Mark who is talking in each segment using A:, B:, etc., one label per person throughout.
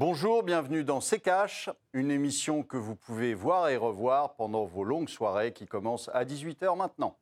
A: Bonjour, bienvenue dans C'est Cash, une émission que vous pouvez voir et revoir pendant vos longues soirées qui commencent à 18h maintenant.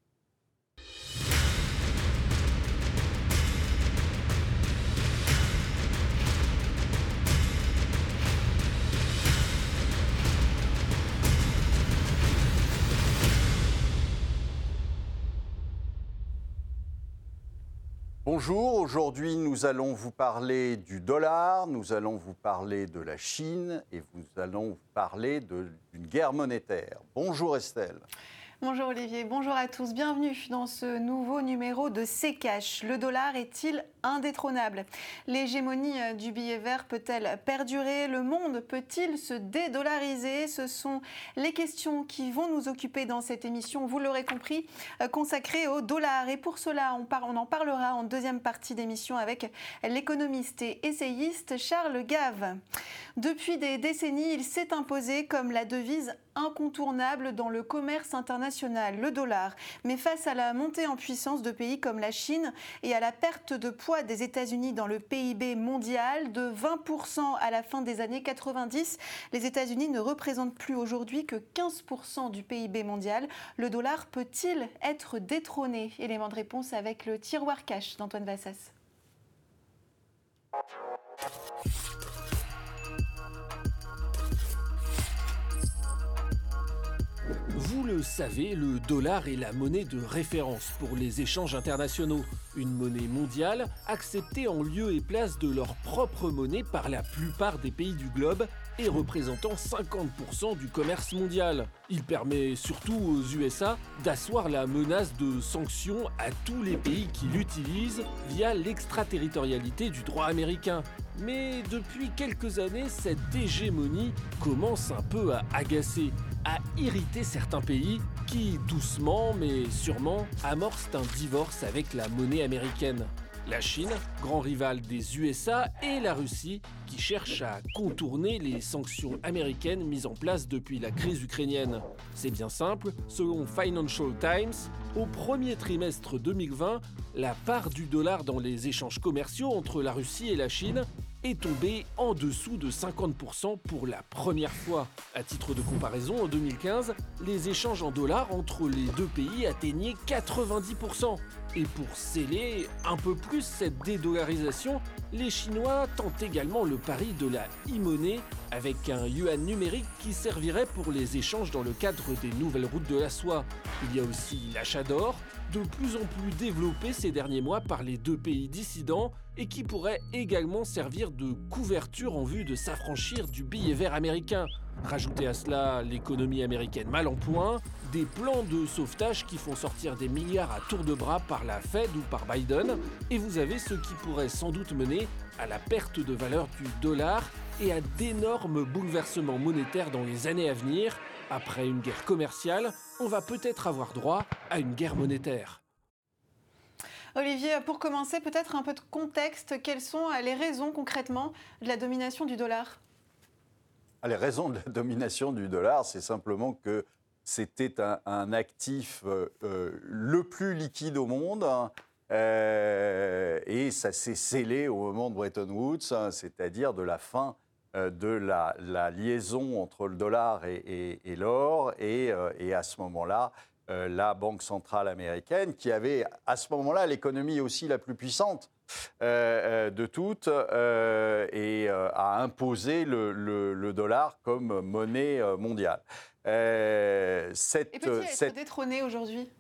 A: Bonjour, aujourd'hui nous allons vous parler du dollar, nous allons vous parler de la Chine et nous allons vous parler d'une guerre monétaire. Bonjour Estelle.
B: Bonjour Olivier, bonjour à tous, bienvenue dans ce nouveau numéro de C'est Cash. Le dollar est-il indétrônable? L'hégémonie euh, du billet vert peut-elle perdurer? Le monde peut-il se dédollariser? Ce sont les questions qui vont nous occuper dans cette émission, vous l'aurez compris, euh, consacrée au dollar. Et pour cela, on, on en parlera en deuxième partie d'émission avec l'économiste et essayiste Charles Gave. Depuis des décennies, il s'est imposé comme la devise incontournable dans le commerce international, le dollar. Mais face à la montée en puissance de pays comme la Chine et à la perte de poids des États-Unis dans le PIB mondial de 20% à la fin des années 90, les États-Unis ne représentent plus aujourd'hui que 15% du PIB mondial. Le dollar peut-il être détrôné? Élément de réponse avec le tiroir cash d'Antoine Vassas.
C: Vous le savez, le dollar est la monnaie de référence pour les échanges internationaux, une monnaie mondiale acceptée en lieu et place de leur propre monnaie par la plupart des pays du globe et représentant 50% du commerce mondial. Il permet surtout aux USA d'asseoir la menace de sanctions à tous les pays qui l'utilisent via l'extraterritorialité du droit américain. Mais depuis quelques années, cette hégémonie commence un peu à agacer a irrité certains pays qui, doucement mais sûrement, amorcent un divorce avec la monnaie américaine. La Chine, grand rival des USA, et la Russie, qui cherchent à contourner les sanctions américaines mises en place depuis la crise ukrainienne. C'est bien simple, selon Financial Times, au premier trimestre 2020, la part du dollar dans les échanges commerciaux entre la Russie et la Chine est tombé en dessous de 50% pour la première fois. À titre de comparaison, en 2015, les échanges en dollars entre les deux pays atteignaient 90%. Et pour sceller un peu plus cette dédollarisation, les Chinois tentent également le pari de la e-monnaie avec un yuan numérique qui servirait pour les échanges dans le cadre des nouvelles routes de la soie. Il y a aussi l'achat d'or, de plus en plus développé ces derniers mois par les deux pays dissidents et qui pourrait également servir de couverture en vue de s'affranchir du billet vert américain. Rajoutez à cela l'économie américaine mal en point, des plans de sauvetage qui font sortir des milliards à tour de bras par la Fed ou par Biden, et vous avez ce qui pourrait sans doute mener à la perte de valeur du dollar et à d'énormes bouleversements monétaires dans les années à venir. Après une guerre commerciale, on va peut-être avoir droit à une guerre monétaire.
B: Olivier, pour commencer, peut-être un peu de contexte. Quelles sont les raisons concrètement de la domination du dollar?
A: Ah, Les raisons de la domination du dollar, c'est simplement que c'était un, actif euh, euh, le plus liquide au monde. Hein, euh, et ça s'est scellé au moment de Bretton Woods, hein, c'est-à-dire de la fin de la, liaison entre le dollar et, l'or. Et, et, à ce moment-là, euh, la Banque centrale américaine, qui avait à ce moment-là l'économie aussi la plus puissante euh, euh, de toutes, et a imposé le, dollar comme monnaie mondiale.
B: cette, et peut-il être détrôné aujourd'hui?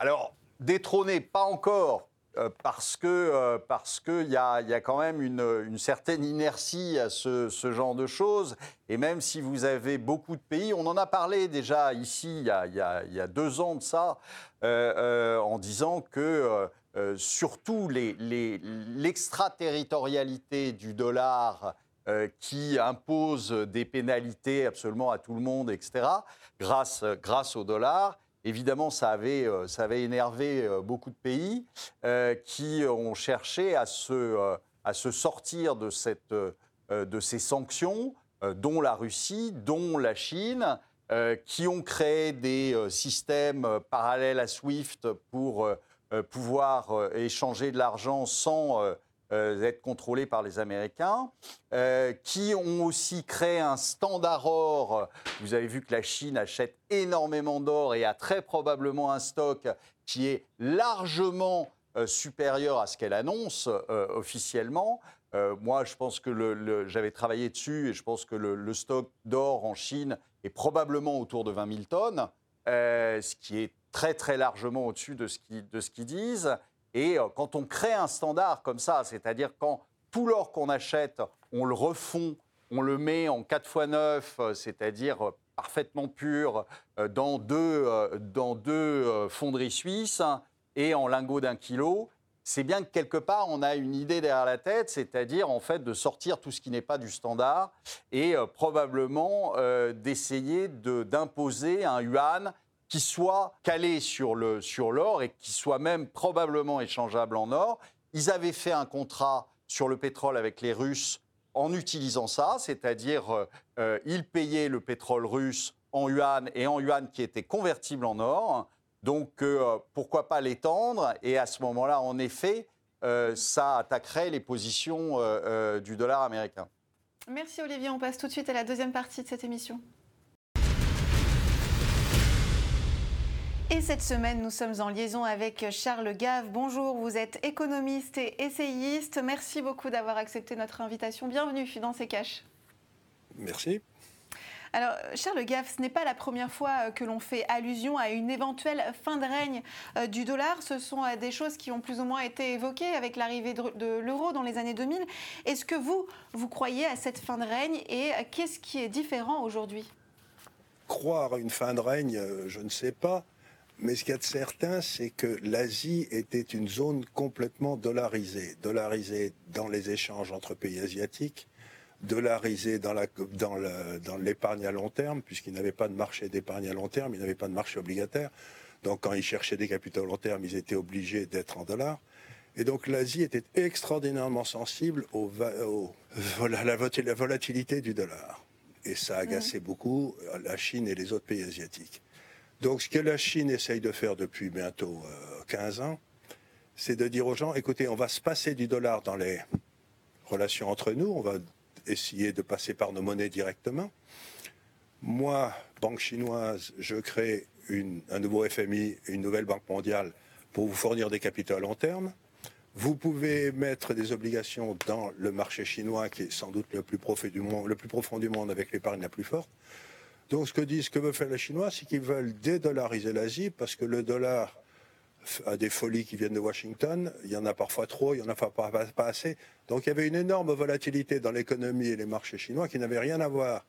A: Alors, détrôné, pas encore, euh, parce que euh, parce qu'il y a, y a quand même une, certaine inertie à ce, genre de choses. Et même si vous avez beaucoup de pays, on en a parlé déjà ici il y a, y a deux ans de ça, euh, en disant que surtout l'extraterritorialité du dollar qui impose des pénalités absolument à tout le monde, etc., grâce, grâce au dollar, Évidemment, ça avait, euh, ça avait énervé euh, beaucoup de pays euh, qui ont cherché à se, à se sortir de, cette, de ces sanctions, dont la Russie, dont la Chine, qui ont créé des systèmes parallèles à SWIFT pour pouvoir échanger de l'argent sans, être contrôlés par les Américains, qui ont aussi créé un standard or. Vous avez vu que la Chine achète énormément d'or et a très probablement un stock qui est largement supérieur à ce qu'elle annonce officiellement. moi, je pense que j'avais travaillé dessus et je pense que le, stock d'or en Chine est probablement autour de 20 000 tonnes, ce qui est très très largement au-dessus de ce qu'ils disent. Et euh, quand on crée un standard comme ça, c'est-à-dire quand tout l'or qu'on achète, on le refond, on le met en 4 x 9, c'est-à-dire euh, parfaitement pur, euh, dans deux, dans deux fonderies suisses et en lingots d'un kilo, c'est bien que quelque part on a une idée derrière la tête, c'est-à-dire en fait de sortir tout ce qui n'est pas du standard et probablement d'essayer d'imposer un yuan qui soit calé sur l'or et qui soit même probablement échangeable en or. Ils avaient fait un contrat sur le pétrole avec les Russes en utilisant ça, c'est-à-dire euh, euh, ils payaient le pétrole russe en yuan et en yuan qui était convertible en or. Donc euh, pourquoi pas l'étendre Et à ce moment-là, en effet, ça attaquerait les positions du dollar américain.
B: Merci Olivier. On passe tout de suite à la deuxième partie de cette émission. Et cette semaine, nous sommes en liaison avec Charles Gave. Bonjour, vous êtes économiste et essayiste. Merci beaucoup d'avoir accepté notre invitation. Bienvenue dans ces caches.
D: Merci.
B: Alors, Charles Gave, ce n'est pas la première fois que l'on fait allusion à une éventuelle fin de règne euh, du dollar. Ce sont euh, des choses qui ont plus ou moins été évoquées avec l'arrivée de l'euro dans les années 2000. Est-ce que vous, vous croyez à cette fin de règne et qu'est-ce qui est différent aujourd'hui?
D: Croire à une fin de règne, euh, je ne sais pas. Mais ce qu'il y a de certain, c'est que l'Asie était une zone complètement dollarisée. Dollarisée dans les échanges entre pays asiatiques, dollarisée dans l'épargne dans à long terme, puisqu'ils n'avaient pas de marché d'épargne à long terme, ils n'avaient pas de marché obligataire. Donc quand ils cherchaient des capitaux à long terme, ils étaient obligés d'être en dollars. Et donc l'Asie était extraordinairement sensible à la volatilité du dollar. Et ça agaçait mmh. beaucoup la Chine et les autres pays asiatiques. Donc ce que la Chine essaye de faire depuis bientôt 15 euh, ans, c'est de dire aux gens, écoutez, on va se passer du dollar dans les relations entre nous, on va essayer de passer par nos monnaies directement. Moi, banque chinoise, je crée un nouveau FMI, une nouvelle banque mondiale pour vous fournir des capitaux à long terme. Vous pouvez mettre des obligations dans le marché chinois, qui est sans doute le plus profond du monde, le plus profond du monde avec l'épargne la plus forte. Donc ce que disent, que veut faire les Chinois, c'est qu'ils veulent dédollariser l'Asie parce que le dollar a des folies qui viennent de Washington. Il y en a parfois trop, il y en a pas, pas, assez. Donc il y avait une énorme volatilité dans l'économie et les marchés chinois qui n'avaient rien à voir,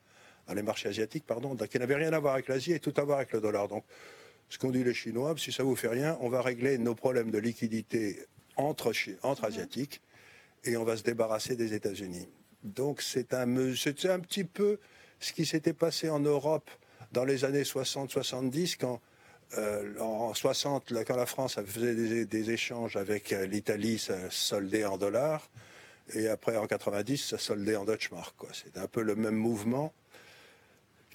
D: dans les marchés asiatiques, pardon, qui n'avaient rien à voir avec l'Asie et tout à voir avec le dollar. Donc ce qu'ont dit les Chinois, si ça vous fait rien, on va régler nos problèmes de liquidité entre, entre asiatiques et on va se débarrasser des États-Unis. Donc c'est un, un petit peu ce qui s'était passé en Europe dans les années 60-70, quand euh, en 60, quand la France faisait des, échanges avec euh, l'Italie, ça soldait en dollars, et après en 90, ça soldait en Deutschmark. C'est un peu le même mouvement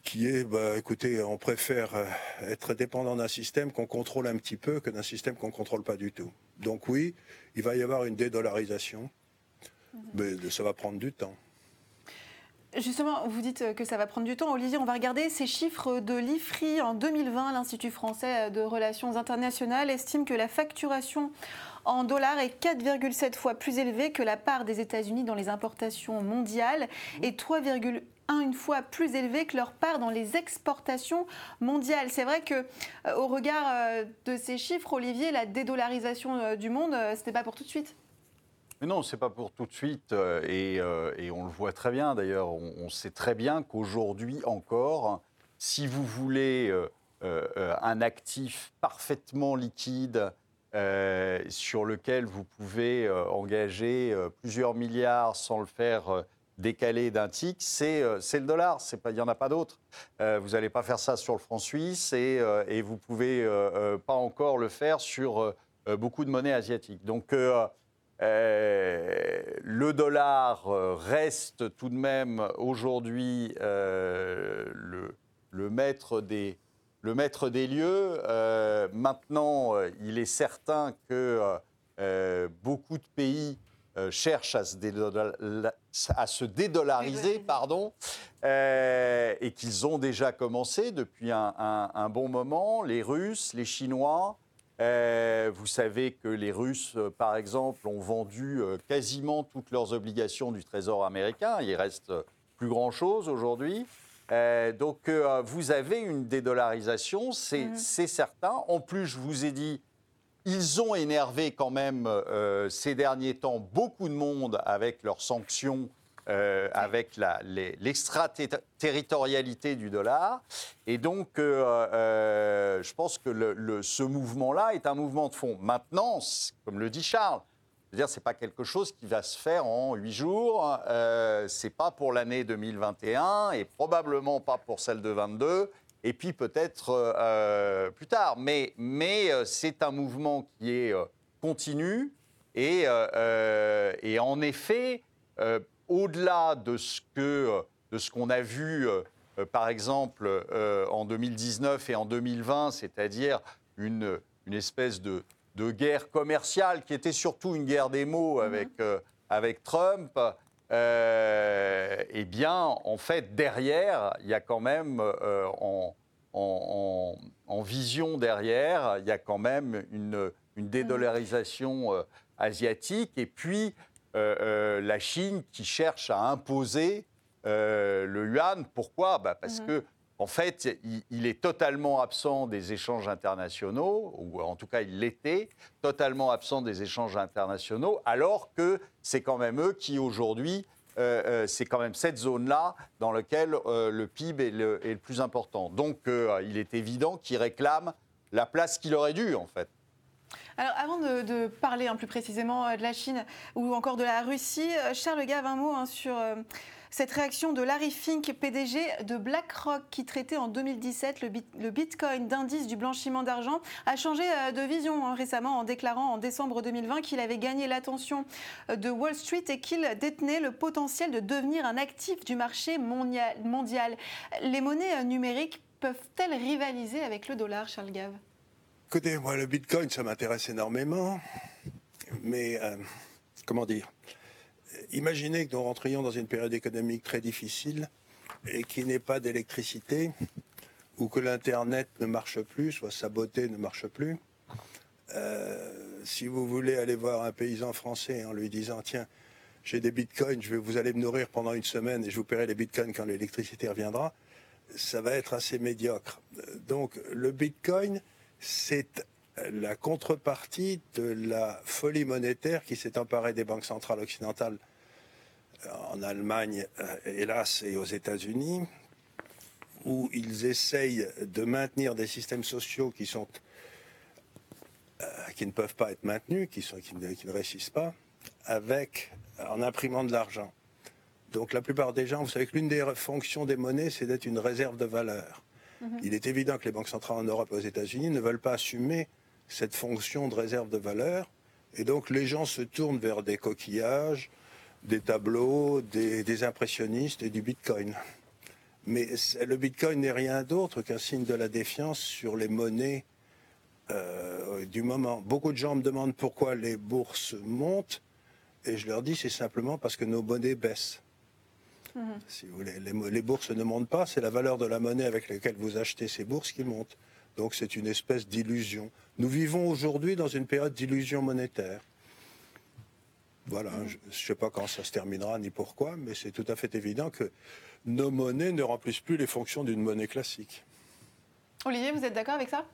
D: qui est, bah, écoutez, on préfère euh, être dépendant d'un système qu'on contrôle un petit peu que d'un système qu'on ne contrôle pas du tout. Donc oui, il va y avoir une dédollarisation, mais ça va prendre du temps.
B: Justement, vous dites que ça va prendre du temps. Olivier, on va regarder ces chiffres de l'IFRI en 2020. L'Institut français de relations internationales estime que la facturation en dollars est 4,7 fois plus élevée que la part des États-Unis dans les importations mondiales et 3,1 fois plus élevée que leur part dans les exportations mondiales. C'est vrai que, euh, au regard euh, de ces chiffres, Olivier, la dédollarisation euh, du monde, ce n'était pas pour tout de suite.
A: Mais non, ce n'est pas pour tout de suite, euh, euh, et, on le voit très bien d'ailleurs. On, sait très bien qu'aujourd'hui encore, si vous voulez euh, un actif parfaitement liquide sur lequel vous pouvez engager plusieurs milliards sans le faire décaler d'un tic, c'est le dollar. Il n'y en a pas d'autre. vous n'allez pas faire ça sur le franc suisse et, et vous ne pouvez pas encore le faire sur beaucoup de monnaies asiatiques. Donc, euh, le dollar euh, reste tout de même aujourd'hui euh, le, maître des, le maître des lieux. maintenant, il est certain que beaucoup de pays cherchent à se, dédolla- à se dédollariser, pardon, et qu'ils ont déjà commencé depuis un, un- un bon moment. Les Russes, les Chinois. Euh, vous savez que les Russes, euh, par exemple, ont vendu euh, quasiment toutes leurs obligations du Trésor américain. Il reste plus grand-chose aujourd'hui. Donc, vous avez une dédollarisation, c'est c'est certain. En plus, je vous ai dit, ils ont énervé quand même ces derniers temps beaucoup de monde avec leurs sanctions, euh, avec l'extraterritorialité du dollar. Et donc, euh, euh, je pense que le- le- ce mouvement-là est un mouvement de fond. Maintenant, comme le dit Charles, je veux dire, c'est pas quelque chose qui va se faire en huit jours. Euh, c'est pas pour l'année 2021 et probablement pas pour celle de 22. Et puis peut-être euh, plus tard. Mais, mais c'est un mouvement qui est continu et, euh, et en effet, au-delà de ce que euh, de ce qu'on a vu, euh, euh, par exemple, euh, en 2019 et en 2020, c'est-à-dire une, une espèce de, de guerre commerciale qui était surtout une guerre des mots avec, euh, avec Trump, eh bien, en fait, derrière, il y a quand même, en, en- en- vision derrière, il y a quand même une, une dédollarisation euh, asiatique. Et puis, la Chine qui cherche à imposer euh, le yuan. Pourquoi? Bah, Parce que, en fait, il, est totalement absent des échanges internationaux, ou en tout cas, il l'était, totalement absent des échanges internationaux, alors que c'est quand même eux qui, aujourd'hui, euh, euh, c'est quand même cette zone-là dans laquelle euh, le PIB est le, est le plus important. Donc, euh, il est évident qu'ils réclament la place qu'il aurait dû, en fait.
B: Alors, avant de, de parler hein, plus précisément euh, de la Chine ou encore de la Russie, euh, Charles Gave, un mot hein, sur euh, cette réaction de Larry Fink, PDG de BlackRock, qui traitait en 2017 le, bit- le Bitcoin d'indice du blanchiment d'argent, a changé de vision hein, récemment en déclarant en décembre 2020 qu'il avait gagné l'attention de Wall Street et qu'il détenait le potentiel de devenir un actif du marché mondial. Les monnaies numériques peuvent-elles rivaliser avec le dollar, Charles Gave?
D: Écoutez, moi, le Bitcoin, ça m'intéresse énormément. Mais, euh, comment dire Imaginez que nous rentrions dans une période économique très difficile et qu'il n'y ait pas d'électricité ou que l'Internet ne marche plus, soit sa beauté ne marche plus. Euh, si vous voulez aller voir un paysan français en lui disant Tiens, j'ai des bitcoins, je vais, vous allez me nourrir pendant une semaine et je vous paierai les bitcoins quand l'électricité reviendra, ça va être assez médiocre. Euh, Donc le bitcoin, c'est la contrepartie de la folie monétaire qui s'est emparée des banques centrales occidentales euh, en Allemagne, euh, hélas, et aux États-Unis, où ils essayent de maintenir des systèmes sociaux qui sont euh, qui ne peuvent pas être maintenus, qui, ne, qui réussissent pas, avec en imprimant de l'argent. Donc la plupart des gens, vous savez que l'une des fonctions des monnaies, c'est d'être une réserve de valeur. Il est évident que les banques centrales en Europe et aux États-Unis ne veulent pas assumer cette fonction de réserve de valeur. Et donc les gens se tournent vers des coquillages, des tableaux, des, impressionnistes et du Bitcoin. Mais le Bitcoin n'est rien d'autre qu'un signe de la défiance sur les monnaies euh, du moment. Beaucoup de gens me demandent pourquoi les bourses montent. Et je leur dis, c'est simplement parce que nos monnaies baissent. Si vous voulez, les bourses ne montent pas, c'est la valeur de la monnaie avec laquelle vous achetez ces bourses qui monte. Donc c'est une espèce d'illusion. Nous vivons aujourd'hui dans une période d'illusion monétaire. Voilà, je ne sais pas quand ça se terminera ni pourquoi, mais c'est tout à fait évident que nos monnaies ne remplissent plus les fonctions d'une monnaie classique.
B: Olivier, vous êtes d'accord avec ça?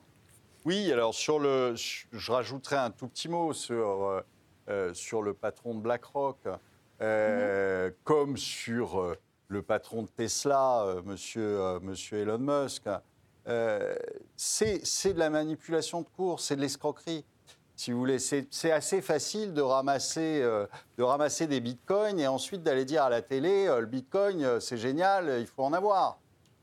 A: Oui, alors sur le, je rajouterai un tout petit mot sur, euh, euh, sur le patron de BlackRock, euh, comme sur euh, le patron de Tesla, euh, monsieur, Elon Musk. Euh, c'est de la manipulation de cours, c'est de l'escroquerie. Si vous voulez, c'est assez facile de ramasser, de ramasser des bitcoins et ensuite d'aller dire à la télé, le bitcoin, c'est génial, il faut en avoir.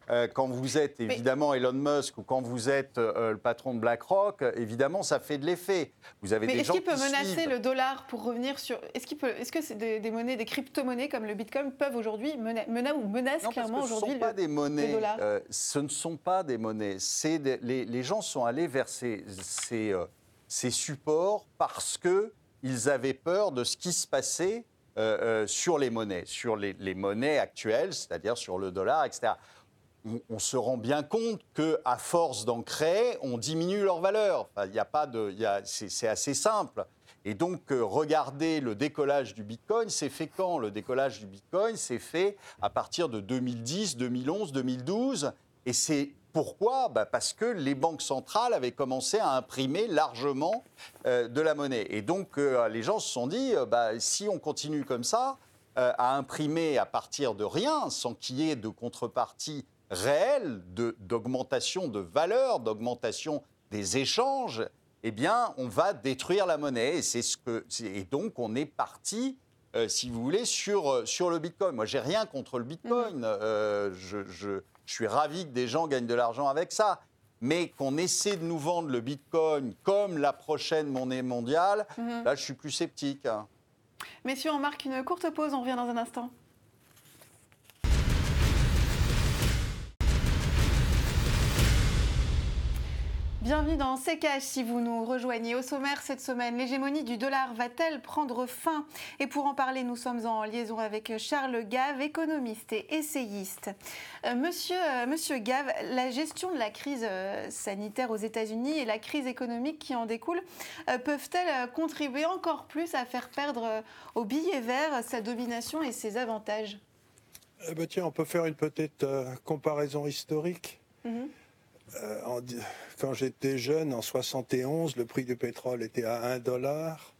A: Euh, quand vous êtes évidemment Elon Musk ou quand vous êtes euh, le patron de BlackRock, euh, évidemment, ça fait de l'effet. Vous avez
B: Mais
A: des
B: est-ce qu'il peut menacer
A: suivent.
B: le dollar pour revenir sur. Est-ce qu'il peut... est-ce que c'est des, des monnaies, des crypto-monnaies comme le bitcoin peuvent aujourd'hui mena- mena- ou menacent
A: Non,
B: clairement
A: que ce ne
B: aujourd'hui
A: sont pas
B: le-
A: des monnaies.
B: dollar
A: euh, ce ne sont pas des monnaies. C'est les, les gens sont allés vers ces, ces, euh, ces supports parce que ils avaient peur de ce qui se passait sur les monnaies, sur les, les monnaies actuelles, c'est-à-dire sur le dollar, etc on, se rend bien compte que à force d'en créer, on diminue leur valeur. Il n'y a pas de, c'est assez simple. Et donc, euh, regardez le décollage du Bitcoin, c'est fait quand? Le décollage du Bitcoin, c'est fait à partir de 2010, 2011, 2012. Et c'est pourquoi? Bah Parce que les banques centrales avaient commencé à imprimer largement euh, de la monnaie. Et donc, euh, les gens se sont dit, bah, si on continue comme ça, à imprimer à partir de rien, sans qu'il y ait de contrepartie réelle d'augmentation de, valeur, d'augmentation des échanges, eh bien, on va détruire la monnaie. Et, ce que, et donc, on est parti, euh, si vous voulez, sur, euh, sur le Bitcoin. Moi, j'ai rien contre le Bitcoin. Mmh. Euh, je, je, suis ravi que des gens gagnent de l'argent avec ça. Mais qu'on essaie de nous vendre le Bitcoin comme la prochaine monnaie mondiale, mmh. là, je suis plus sceptique. Hein.
B: Messieurs, on marque une courte pause. On revient dans un instant. Bienvenue dans C'est si vous nous rejoignez. Au sommaire cette semaine, l'hégémonie du dollar va-t-elle prendre fin? Et pour en parler, nous sommes en liaison avec Charles Gave, économiste et essayiste. Euh, monsieur, euh, monsieur Gave, la gestion de la crise euh, sanitaire aux États-Unis et la crise économique qui en découle peuvent-elles contribuer encore plus à faire perdre au billet vert sa domination et ses avantages?
D: Eh ben, Tiens, on peut faire une petite comparaison historique. Mhm. Euh, quand j'étais jeune, en 71, le prix du pétrole était à 1 dollar.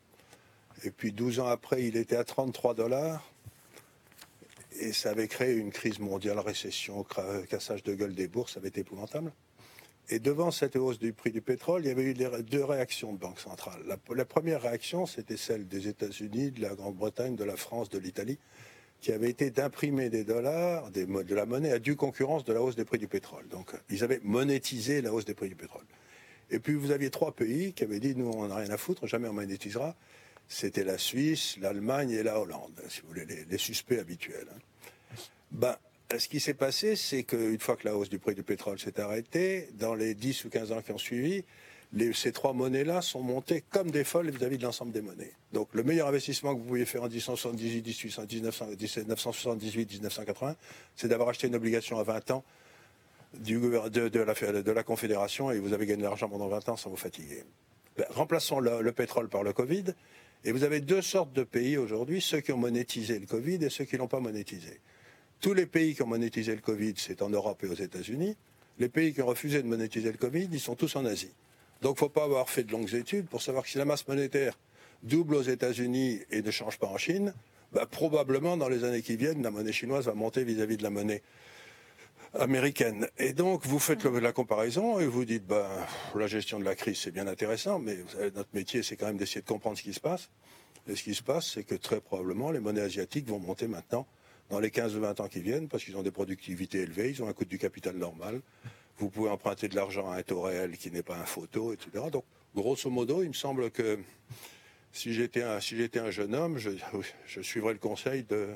D: Et puis 12 ans après, il était à 33 dollars. Et ça avait créé une crise mondiale, récession, cassage de gueule des bourses, ça avait été épouvantable. Et devant cette hausse du prix du pétrole, il y avait eu deux réactions de banque centrale. la première réaction, c'était celle des États-Unis, de la Grande-Bretagne, de la France, de l'Italie, qui avait été d'imprimer des dollars, de la monnaie à due concurrence de la hausse des prix du pétrole. Donc, ils avaient monétisé la hausse des prix du pétrole. Et puis, vous aviez trois pays qui avaient dit, nous, on n'a rien à foutre, jamais on monétisera. C'était la Suisse, l'Allemagne et la Hollande, si vous voulez, les, suspects habituels. Hein. Ben, ce qui s'est passé, c'est qu'une fois que la hausse du prix du pétrole s'est arrêtée, dans les 10 ou 15 ans qui ont suivi, ces trois monnaies-là sont montées comme des folles vis-à-vis de l'ensemble des monnaies. Donc le meilleur investissement que vous pouviez faire en 1778, 1978, 1980, c'est d'avoir acheté une obligation à 20 ans de, la, Confédération et vous avez gagné de l'argent pendant 20 ans sans vous fatiguer. Ben, remplaçons le, le, pétrole par le Covid. Et vous avez deux sortes de pays aujourd'hui, ceux qui ont monétisé le Covid et ceux qui ne l'ont pas monétisé. Tous les pays qui ont monétisé le Covid, c'est en Europe et aux États-Unis. Les pays qui ont refusé de monétiser le Covid, ils sont tous en Asie. Donc il ne faut pas avoir fait de longues études pour savoir que si la masse monétaire double aux États-Unis et ne change pas en Chine, bah, probablement dans les années qui viennent, la monnaie chinoise va monter vis-à-vis de la monnaie américaine. Et donc, vous faites la comparaison et vous dites, ben, la gestion de la crise, c'est bien intéressant, mais notre métier, c'est quand même d'essayer de comprendre ce qui se passe. Et ce qui se passe, c'est que très probablement, les monnaies asiatiques vont monter maintenant dans les 15 ou 20 ans qui viennent, parce qu'ils ont des productivités élevées, ils ont un coût du capital normal. Vous pouvez emprunter de l'argent à un taux réel qui n'est pas un photo, etc. Donc, grosso modo, il me semble que si j'étais un, jeune homme, je, je suivrais le conseil de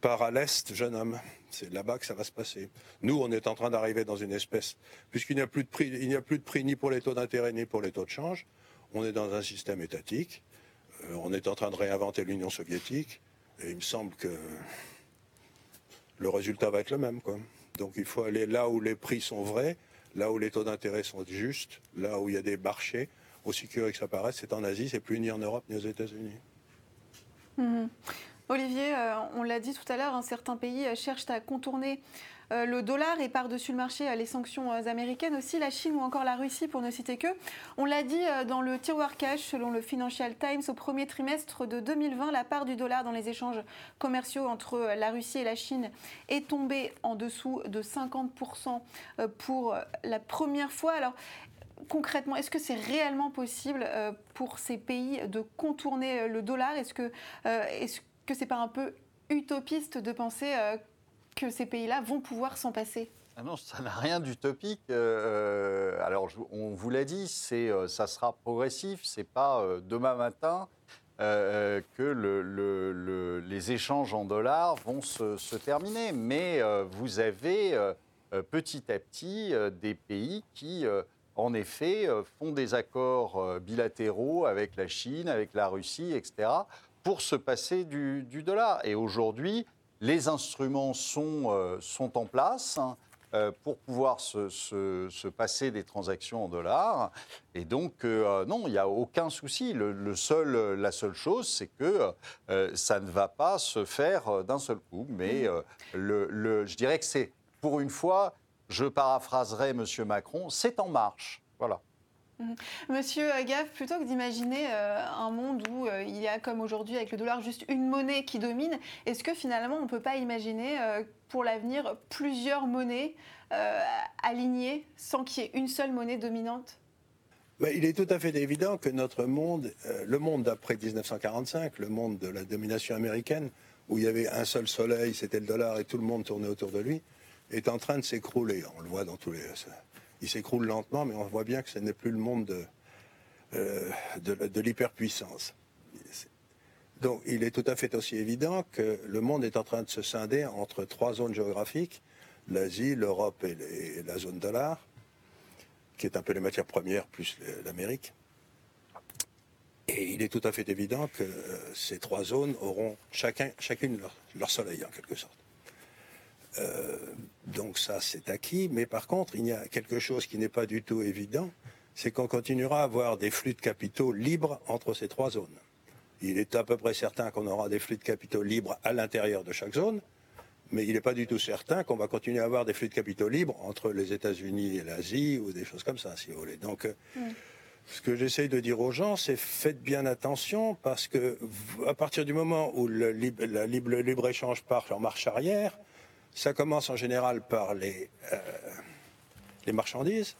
D: par à l'Est, jeune homme. C'est là-bas que ça va se passer. Nous, on est en train d'arriver dans une espèce, puisqu'il n'y a plus de prix, il n'y a plus de prix ni pour les taux d'intérêt ni pour les taux de change. On est dans un système étatique. Euh, on est en train de réinventer l'Union soviétique. Et il me semble que le résultat va être le même, quoi. Donc il faut aller là où les prix sont vrais, là où les taux d'intérêt sont justes, là où il y a des marchés. Aussi curieux que ça paraisse, c'est en Asie, c'est plus ni en Europe ni aux États-Unis.
B: Mhm. Olivier, euh, on l'a dit tout à l'heure, certains pays euh, cherchent à contourner le dollar et par-dessus le marché les sanctions américaines aussi, la Chine ou encore la Russie pour ne citer que. On l'a dit dans le tiroir cash, selon le Financial Times, au premier trimestre de 2020, la part du dollar dans les échanges commerciaux entre la Russie et la Chine est tombée en dessous de 50% pour la première fois. Alors, concrètement, est-ce que c'est réellement possible pour ces pays de contourner le dollar? Est-ce que, est que c'est pas un peu utopiste de penser euh, que ces pays-là vont pouvoir s'en passer
A: ah non, ça n'a rien d'utopique. Euh, euh, alors, on vous l'a dit, c'est, ça sera progressif. C'est pas demain matin que le, les échanges en dollars vont se terminer. Mais vous avez petit à petit des pays qui en effet, font des accords bilatéraux avec la Chine, avec la Russie, etc., pour se passer du, dollar. Et aujourd'hui, les instruments sont, sont en place. Hein. Euh, pour pouvoir se, passer des transactions en dollars. Et donc, euh, non, il n'y a aucun souci. Le, seul, la seule chose, c'est que euh, ça ne va pas se faire d'un seul coup. Mais le, je dirais que c'est, pour une fois, je paraphraserai M. Macron, c'est en marche. Voilà.
B: Mhm. Monsieur Gaff, plutôt que d'imaginer un monde où il y a, comme aujourd'hui avec le dollar, juste une monnaie qui domine, est-ce que finalement on ne peut pas imaginer pour l'avenir plusieurs monnaies euh, alignées sans qu'il y ait une seule monnaie dominante?
D: Il est tout à fait évident que notre monde, euh, le monde d'après 1945, le monde de la domination américaine, où il y avait un seul soleil, c'était le dollar et tout le monde tournait autour de lui, est en train de s'écrouler. On le voit dans tous les. Il s'écroule lentement, mais on voit bien que ce n'est plus le monde de, euh, de l'hyperpuissance. Donc il est tout à fait aussi évident que le monde est en train de se scinder entre trois zones géographiques, l'Asie, l'Europe et, la zone dollar, qui est un peu les matières premières plus l'Amérique. Et il est tout à fait évident que euh, ces trois zones auront chacun, chacune leur, soleil en quelque sorte. Euh, donc ça c'est acquis, mais par contre il y a quelque chose qui n'est pas du tout évident, c'est qu'on continuera à avoir des flux de capitaux libres entre ces trois zones. Il est à peu près certain qu'on aura des flux de capitaux libres à l'intérieur de chaque zone, mais il n'est pas du tout certain qu'on va continuer à avoir des flux de capitaux libres entre les États-Unis et l'Asie ou des choses comme ça, si vous voulez. Donc, euh, ce que j'essaye de dire aux gens, c'est faites bien attention parce que à partir du moment où le, libre-échange part en marche arrière, ça commence en général par les, euh, les marchandises.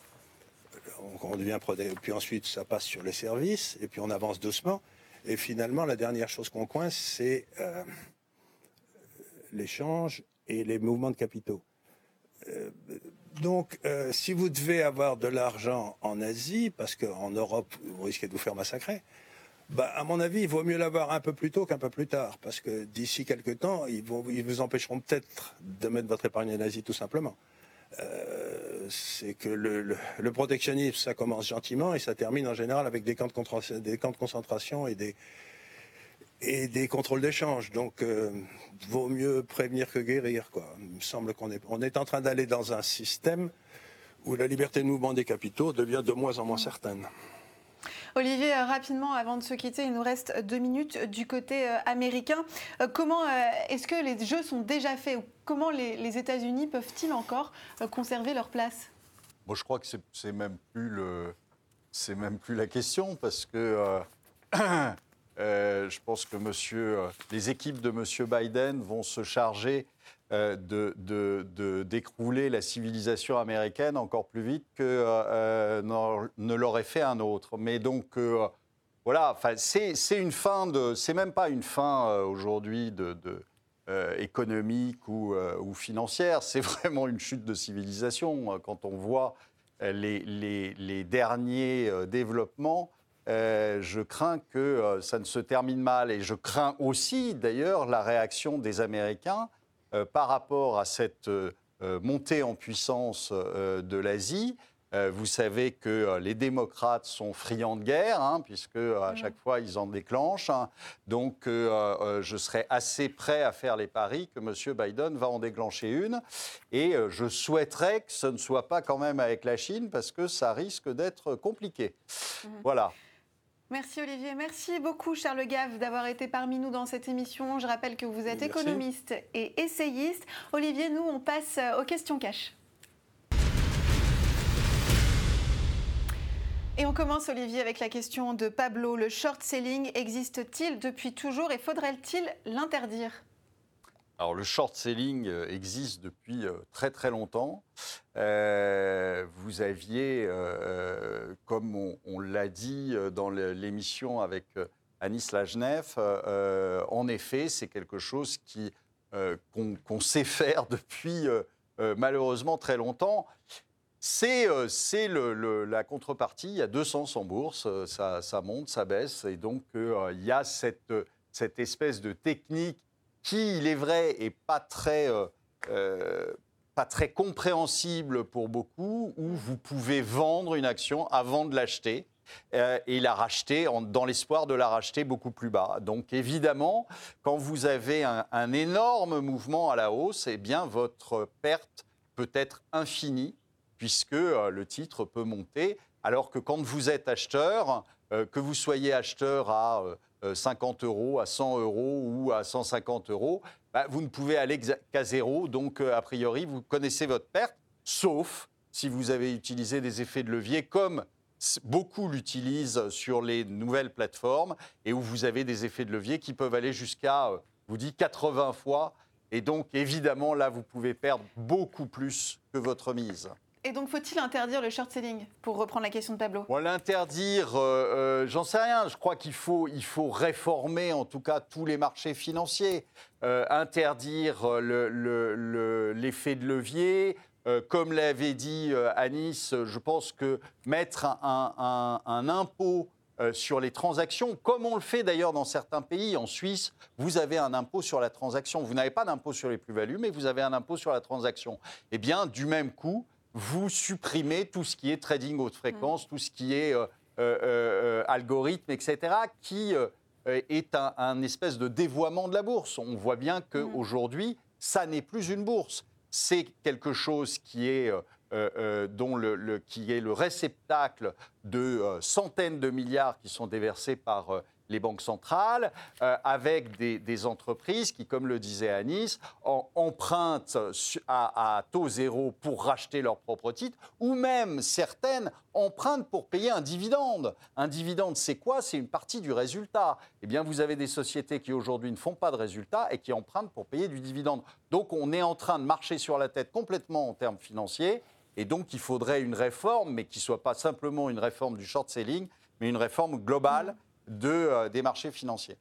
D: On, devient, puis ensuite, ça passe sur les services, et puis on avance doucement. Et finalement, la dernière chose qu'on coince, c'est euh, l'échange et les mouvements de capitaux. Euh, donc, euh, si vous devez avoir de l'argent en Asie, parce qu'en Europe, vous risquez de vous faire massacrer, bah, à mon avis, il vaut mieux l'avoir un peu plus tôt qu'un peu plus tard, parce que d'ici quelques temps, ils, vous empêcheront peut-être de mettre votre épargne en Asie, tout simplement. Euh, c'est que le, protectionnisme, ça commence gentiment et ça termine en général avec des camps de, des camps de concentration et des, et des contrôles d'échange. Donc, euh, vaut mieux prévenir que guérir. Quoi. Il me semble qu'on est, on est en train d'aller dans un système où la liberté de mouvement des capitaux devient de moins en moins certaine.
B: Olivier, euh, rapidement, avant de se quitter, il nous reste deux minutes du côté euh, américain. Euh, comment est-ce que les jeux sont déjà faits Comment les, États-Unis peuvent-ils encore conserver leur place?
A: Moi, je crois que c'est même plus même plus la question parce que je pense que monsieur, les équipes de Monsieur Biden vont se charger de, d'écrouler la civilisation américaine encore plus vite que euh, ne l'aurait fait un autre. Mais donc, euh, voilà, c'est, une fin de. C'est même pas une fin aujourd'hui de, économique ou, ou, financière, c'est vraiment une chute de civilisation. Quand on voit les, les, derniers développements, je crains que ça ne se termine mal. Et je crains aussi, d'ailleurs, la réaction des Américains euh, par rapport à cette euh, euh, montée en puissance de l'Asie. Vous savez que les démocrates sont friands de guerre, hein, puisque à chaque fois ils en déclenchent. Hein. Donc je serais assez prêt à faire les paris que M. Biden va en déclencher une. Et je souhaiterais que ce ne soit pas quand même avec la Chine, parce que ça risque d'être compliqué. Mhm. Voilà.
B: Merci Olivier, merci beaucoup Charles Gave d'avoir été parmi nous dans cette émission. Je rappelle que vous êtes économiste et essayiste. Olivier, nous on passe aux questions cash. Et on commence Olivier avec la question de Pablo. Le short selling existe-t-il depuis toujours et faudrait-il l'interdire?
A: Alors le short selling euh, existe depuis euh, très très longtemps. Euh, vous aviez, comme on, l'a dit dans l'émission avec Anis Lajnef, en effet c'est quelque chose qui qu'on sait faire depuis malheureusement très longtemps. C'est la contrepartie, il y a deux sens en bourse, ça, ça monte, ça baisse, et donc il y a cette, cette espèce de technique qui, il est vrai, est pas très, euh, euh, pas très compréhensible pour beaucoup, où vous pouvez vendre une action avant de l'acheter. Euh, et la racheter dans l'espoir de la racheter beaucoup plus bas. Donc évidemment, quand vous avez un, énorme mouvement à la hausse, eh bien votre perte peut être infinie puisque le titre peut monter, alors que quand vous êtes acheteur, que vous soyez acheteur à 50 euros, à 100 euros ou à 150 euros, bah, vous ne pouvez aller qu'à zéro. Donc, a priori, vous connaissez votre perte, sauf si vous avez utilisé des effets de levier comme beaucoup l'utilisent sur les nouvelles plateformes et où vous avez des effets de levier qui peuvent aller jusqu'à, euh, vous dis, 80 fois. Et donc, évidemment, là, vous pouvez perdre beaucoup plus que votre mise.
B: Et donc, faut-il interdire le short selling pour reprendre la question de tableau
A: L'interdire, euh, euh, j'en sais rien. Je crois qu'il faut, il faut réformer en tout cas tous les marchés financiers. interdire l'effet le, de levier, euh, comme l'avait dit euh, Anis, je pense que mettre un, impôt euh, sur les transactions, comme on le fait d'ailleurs dans certains pays. En Suisse, vous avez un impôt sur la transaction. Vous n'avez pas d'impôt sur les plus-values, mais vous avez un impôt sur la transaction. Eh bien, du même coup, vous supprimez tout ce qui est trading haute fréquence, mmh. tout ce qui est algorithme, etc., qui est un, espèce de dévoiement de la bourse. On voit bien qu'aujourd'hui, mmh. ça n'est plus une bourse c'est quelque chose qui est, euh, euh, euh, dont le, qui est le réceptacle de centaines de milliards qui sont déversés par les banques centrales, euh, avec des, entreprises qui, comme le disait Anis, empruntent à, taux zéro pour racheter leurs propres titres, ou même certaines empruntent pour payer un dividende. Un dividende, c'est quoi? C'est une partie du résultat. Eh bien, vous avez des sociétés qui aujourd'hui ne font pas de résultat et qui empruntent pour payer du dividende. Donc, on est en train de marcher sur la tête complètement en termes financiers. Et donc, il faudrait une réforme, mais qui ne soit pas simplement une réforme du short selling, mais une réforme globale de, euh, des marchés financiers.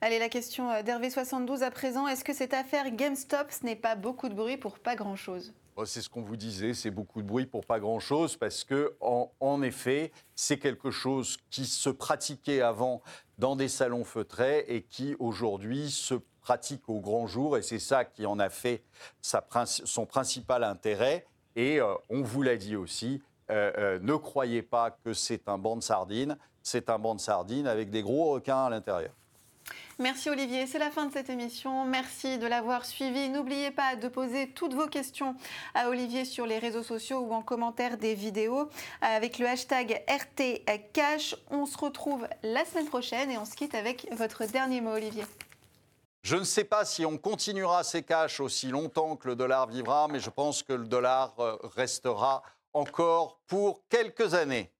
B: Allez, la question euh, d'Hervé72 à présent. Est-ce que cette affaire GameStop, ce n'est pas beaucoup de bruit pour pas grand-chose?
A: Oh, c'est ce qu'on vous disait, c'est beaucoup de bruit pour pas grand-chose, parce que en, effet, c'est quelque chose qui se pratiquait avant dans des salons feutrés et qui aujourd'hui se pratique au grand jour, et c'est ça qui en a fait sa, son principal intérêt. Et euh, on vous l'a dit aussi, ne croyez pas que c'est un banc de sardines c'est un banc de sardines avec des gros requins à l'intérieur.
B: Merci Olivier, c'est la fin de cette émission. Merci de l'avoir suivi. N'oubliez pas de poser toutes vos questions à Olivier sur les réseaux sociaux ou en commentaire des vidéos avec le hashtag RTCash. On se retrouve la semaine prochaine et on se quitte avec votre dernier mot Olivier.
A: Je ne sais pas si on continuera ces cash aussi longtemps que le dollar vivra, mais je pense que le dollar euh, restera encore pour quelques années.